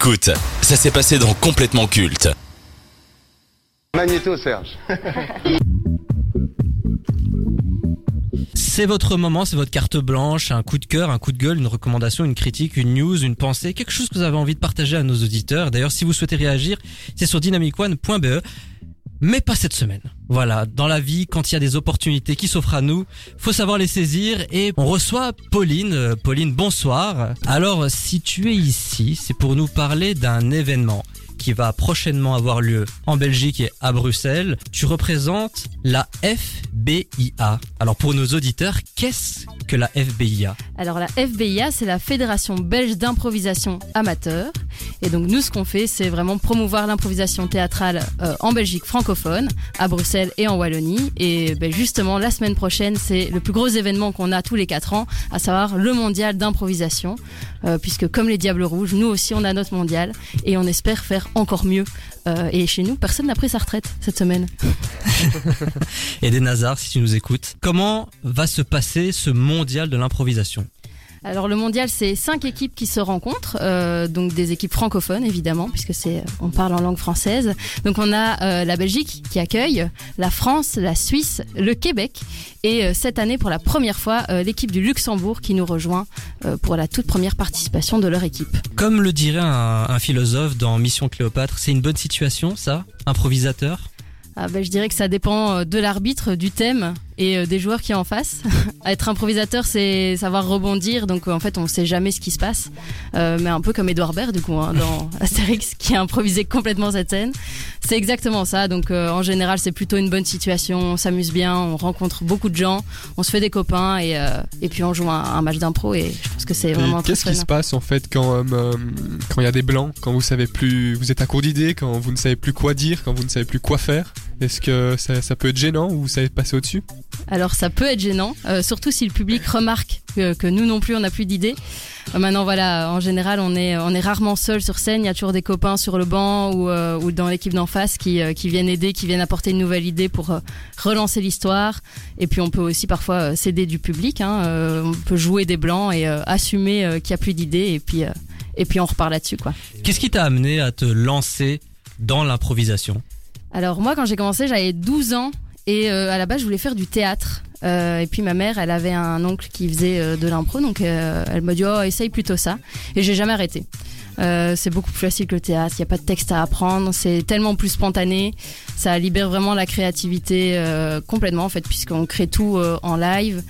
Écoute, ça s'est passé dans Complètement Culte. Magnéto, Serge. C'est votre moment, c'est votre carte blanche, un coup de cœur, un coup de gueule, une recommandation, une critique, une news, une pensée, quelque chose que vous avez envie de partager à nos auditeurs. D'ailleurs, si vous souhaitez réagir, c'est sur dynamicone.be. Mais pas cette semaine. Voilà, dans la vie, quand il y a des opportunités qui s'offrent à nous, faut savoir les saisir et on reçoit Pauline. Euh, Pauline, bonsoir. Alors, si tu es ici, c'est pour nous parler d'un événement qui va prochainement avoir lieu en Belgique et à Bruxelles. Tu représentes la FBIA. Alors pour nos auditeurs, qu'est-ce que la FBIA Alors la FBIA, c'est la Fédération belge d'improvisation amateur. Et donc nous, ce qu'on fait, c'est vraiment promouvoir l'improvisation théâtrale euh, en Belgique francophone, à Bruxelles et en Wallonie. Et ben, justement, la semaine prochaine, c'est le plus gros événement qu'on a tous les quatre ans, à savoir le mondial d'improvisation. Euh, puisque comme les Diables Rouges, nous aussi, on a notre mondial et on espère faire encore mieux. Euh, et chez nous, personne n'a pris sa retraite cette semaine. Et des Nazars, si tu nous écoutes. Comment va se passer ce mondial de l'improvisation? Alors le mondial, c'est cinq équipes qui se rencontrent, euh, donc des équipes francophones évidemment, puisque c'est on parle en langue française. Donc on a euh, la Belgique qui accueille, la France, la Suisse, le Québec, et euh, cette année pour la première fois euh, l'équipe du Luxembourg qui nous rejoint euh, pour la toute première participation de leur équipe. Comme le dirait un, un philosophe dans Mission Cléopâtre, c'est une bonne situation, ça? Improvisateur? Ah ben, je dirais que ça dépend euh, de l'arbitre, du thème et euh, des joueurs qui est en face. Être improvisateur, c'est savoir rebondir, donc euh, en fait on sait jamais ce qui se passe. Euh, mais un peu comme Edouard Baird du coup hein, dans Astérix qui a improvisé complètement cette scène. C'est exactement ça. Donc euh, en général c'est plutôt une bonne situation, on s'amuse bien, on rencontre beaucoup de gens, on se fait des copains. Et, euh, et puis on joue un, un match d'impro. Et je pense que c'est vraiment Qu'est-ce qui se passe en fait quand quand il y a des blancs, quand vous savez plus, vous êtes à court d'idées, quand vous ne savez plus quoi dire, quand vous ne savez plus quoi faire? Est-ce que ça, ça peut être gênant ou vous savez passer au-dessus? Alors ça peut être gênant, euh, surtout si le public remarque que, que nous non plus on n'a plus d'idées. Euh, maintenant voilà, en général on est on est rarement seul sur scène, il y a toujours des copains sur le banc ou, euh, ou dans l'équipe d'en face qui, euh, qui viennent aider, qui viennent apporter une nouvelle idée pour euh, relancer l'histoire. Et puis on peut aussi parfois s'aider du public, hein, euh, on peut jouer des blancs et euh, assumer qu'il n'y a plus d'idées et puis euh, et puis on repart là-dessus quoi. Qu'est-ce qui t'a amené à te lancer dans l'improvisation? Alors moi quand j'ai commencé j'avais 12 ans et euh, à la base je voulais faire du théâtre. Euh, et puis ma mère elle avait un oncle qui faisait euh, de l'impro. Donc elle m'a dit oh essaye plutôt ça. Et j'ai jamais arrêté. C'est beaucoup plus facile que le théâtre, il n'y a pas de texte à apprendre, c'est tellement plus spontané, ça libère vraiment la créativité complètement en fait puisqu'on crée tout en live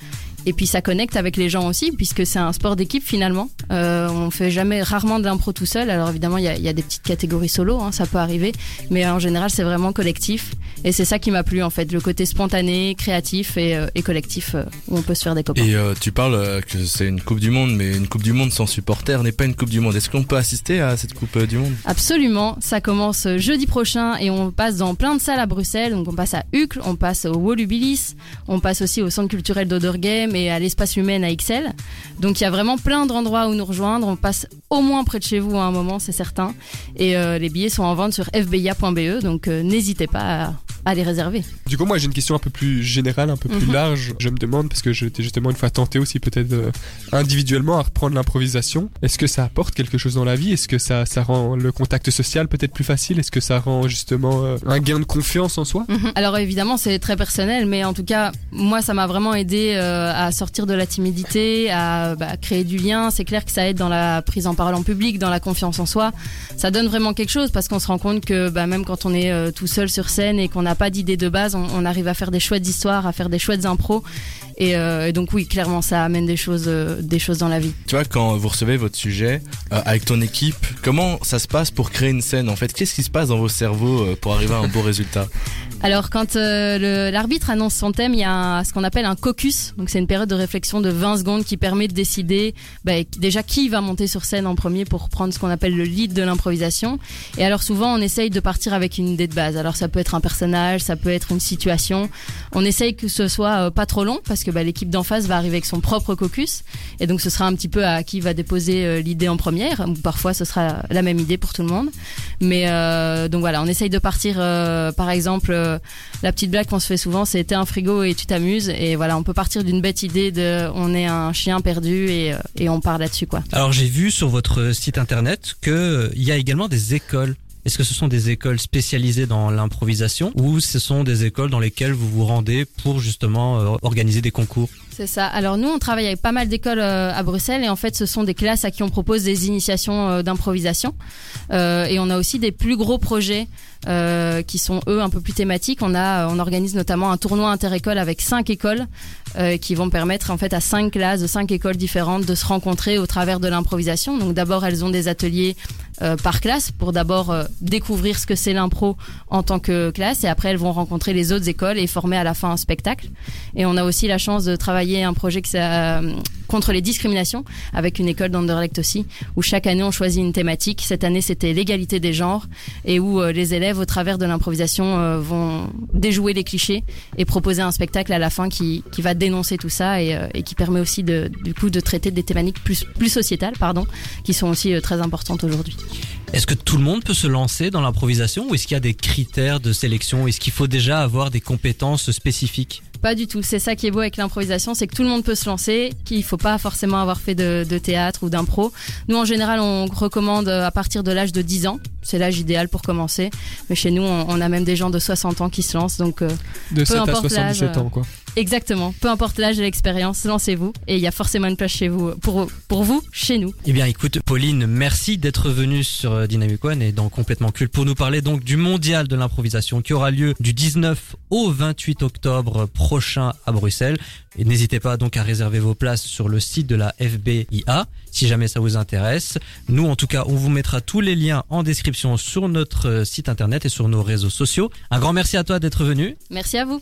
et puis ça connecte avec les gens aussi puisque c'est un sport d'équipe finalement. Euh, on fait jamais rarement de l'impro tout seul. Alors évidemment il y a, il y a des petites catégories solo, hein, ça peut arriver, mais en général c'est vraiment collectif et c'est ça qui m'a plu en fait, le côté spontané, créatif et, euh, et collectif euh, où on peut se faire des copains. Et euh, tu parles que c'est une Coupe du Monde, mais une Coupe du Monde sans supporters n'est pas une Coupe du Monde. Est-ce qu'on peut assister à cette Coupe du Monde? Absolument, ça commence jeudi prochain et on passe dans plein de salles à Bruxelles. Donc on passe à Uccle, on passe au Wolubilis, on passe aussi au centre culturel d'Odergame à l'espace humain à XL. Donc il y a vraiment plein d'endroits où nous rejoindre. On passe au moins près de chez vous à un moment, c'est certain. Et euh, les billets sont en vente sur fbia.be, donc euh, n'hésitez pas à, à les réserver. Du coup, moi j'ai une question un peu plus générale, un peu plus Mhm. large. Je me demande, parce que j'étais justement une fois tenté aussi peut-être euh, individuellement à reprendre l'improvisation. Est-ce que ça apporte quelque chose dans la vie? Est-ce que ça, ça rend le contact social peut-être plus facile? Est-ce que ça rend justement euh, un gain de confiance en soi? Mhm. Alors évidemment c'est très personnel, mais en tout cas moi ça m'a vraiment aidé euh, à sortir de la timidité, à bah, créer du lien. C'est clair que ça aide dans la prise en parole en public, dans la confiance en soi. Ça donne vraiment quelque chose parce qu'on se rend compte que bah, même quand on est tout seul sur scène et qu'on n'a pas d'idée de base, on, arrive à faire des chouettes histoires, à faire des chouettes impros. Et, euh, et donc oui clairement ça amène des choses, euh, des choses dans la vie. Tu vois, quand vous recevez votre sujet euh, avec ton équipe, comment ça se passe pour créer une scène En fait, qu'est-ce qui se passe dans vos cerveaux pour arriver à un beau résultat? Alors quand l'arbitre annonce son thème, il y a un- ce qu'on appelle un caucus. Donc c'est une période de réflexion de 20 secondes qui permet de décider bah, déjà qui va monter sur scène en premier pour prendre ce qu'on appelle le lead de l'improvisation. Et alors souvent on essaye de partir avec une idée de base. Alors ça peut être un personnage, ça peut être une situation. On essaye que ce soit pas trop long parce que bah, l'équipe d'en face va arriver avec son propre caucus. Et donc ce sera un petit peu à qui va déposer euh, l'idée en première. Parfois ce sera la même idée pour tout le monde. Mais euh, donc voilà, on essaye de partir, euh, par exemple, la petite blague qu'on se fait souvent, c'est t'es un frigo et tu t'amuses. Et voilà, on peut partir d'une bête idée de on est un chien perdu et, on part là-dessus quoi. Alors j'ai vu sur votre site internet que euh, il y a également des écoles. Est-ce que ce sont des écoles spécialisées dans l'improvisation ou ce sont des écoles dans lesquelles vous vous rendez pour justement euh, organiser des concours C'est ça. Alors nous, on travaille avec pas mal d'écoles euh, à Bruxelles et en fait, ce sont des classes à qui on propose des initiations euh, d'improvisation. Et on a aussi des plus gros projets qui sont eux un peu plus thématiques. On a, on organise notamment un tournoi interécole avec cinq écoles qui vont permettre en fait à cinq classes de cinq écoles différentes de se rencontrer au travers de l'improvisation. Donc d'abord, elles ont des ateliers euh, par classe pour d'abord euh, découvrir ce que c'est l'impro en tant que classe et après elles vont rencontrer les autres écoles et former à la fin un spectacle. Et on a aussi la chance de travailler un projet qui ça, contre les discriminations avec une école d'Anderlecht aussi où chaque année on choisit une thématique. Cette année c'était l'égalité des genres et où euh, les élèves au travers de l'improvisation euh, vont déjouer les clichés et proposer un spectacle à la fin qui, qui va dénoncer tout ça et, euh, et qui permet aussi de, du coup de traiter des thématiques plus, plus sociétales pardon qui sont aussi très importantes aujourd'hui. Est-ce que tout le monde peut se lancer dans l'improvisation ou est-ce qu'il y a des critères de sélection? Est-ce qu'il faut déjà avoir des compétences spécifiques? Pas du tout. C'est ça qui est beau avec l'improvisation, c'est que tout le monde peut se lancer, qu'il faut pas forcément avoir fait de, de théâtre ou d'impro. Nous, en général, on recommande euh, à partir de l'âge de 10 ans. C'est l'âge idéal pour commencer. Mais chez nous, on, on a même des gens de 60 ans qui se lancent. Donc, euh, De 7 à importe 77 l'âge, ans, quoi. Exactement. Peu importe l'âge et l'expérience, lancez-vous. Et il y a forcément une place chez vous, pour, pour vous, chez nous. Eh bien, écoute, Pauline, merci d'être venue sur euh, Dynamic One et dans Complètement Culte pour nous parler donc du mondial de l'improvisation qui aura lieu du 19 au 28 octobre prochain à Bruxelles. Et n'hésitez pas donc à réserver vos places sur le site de la FBIA si jamais ça vous intéresse. Nous, en tout cas, on vous mettra tous les liens en description sur notre euh, site internet et sur nos réseaux sociaux. Un grand merci à toi d'être venu. Merci à vous.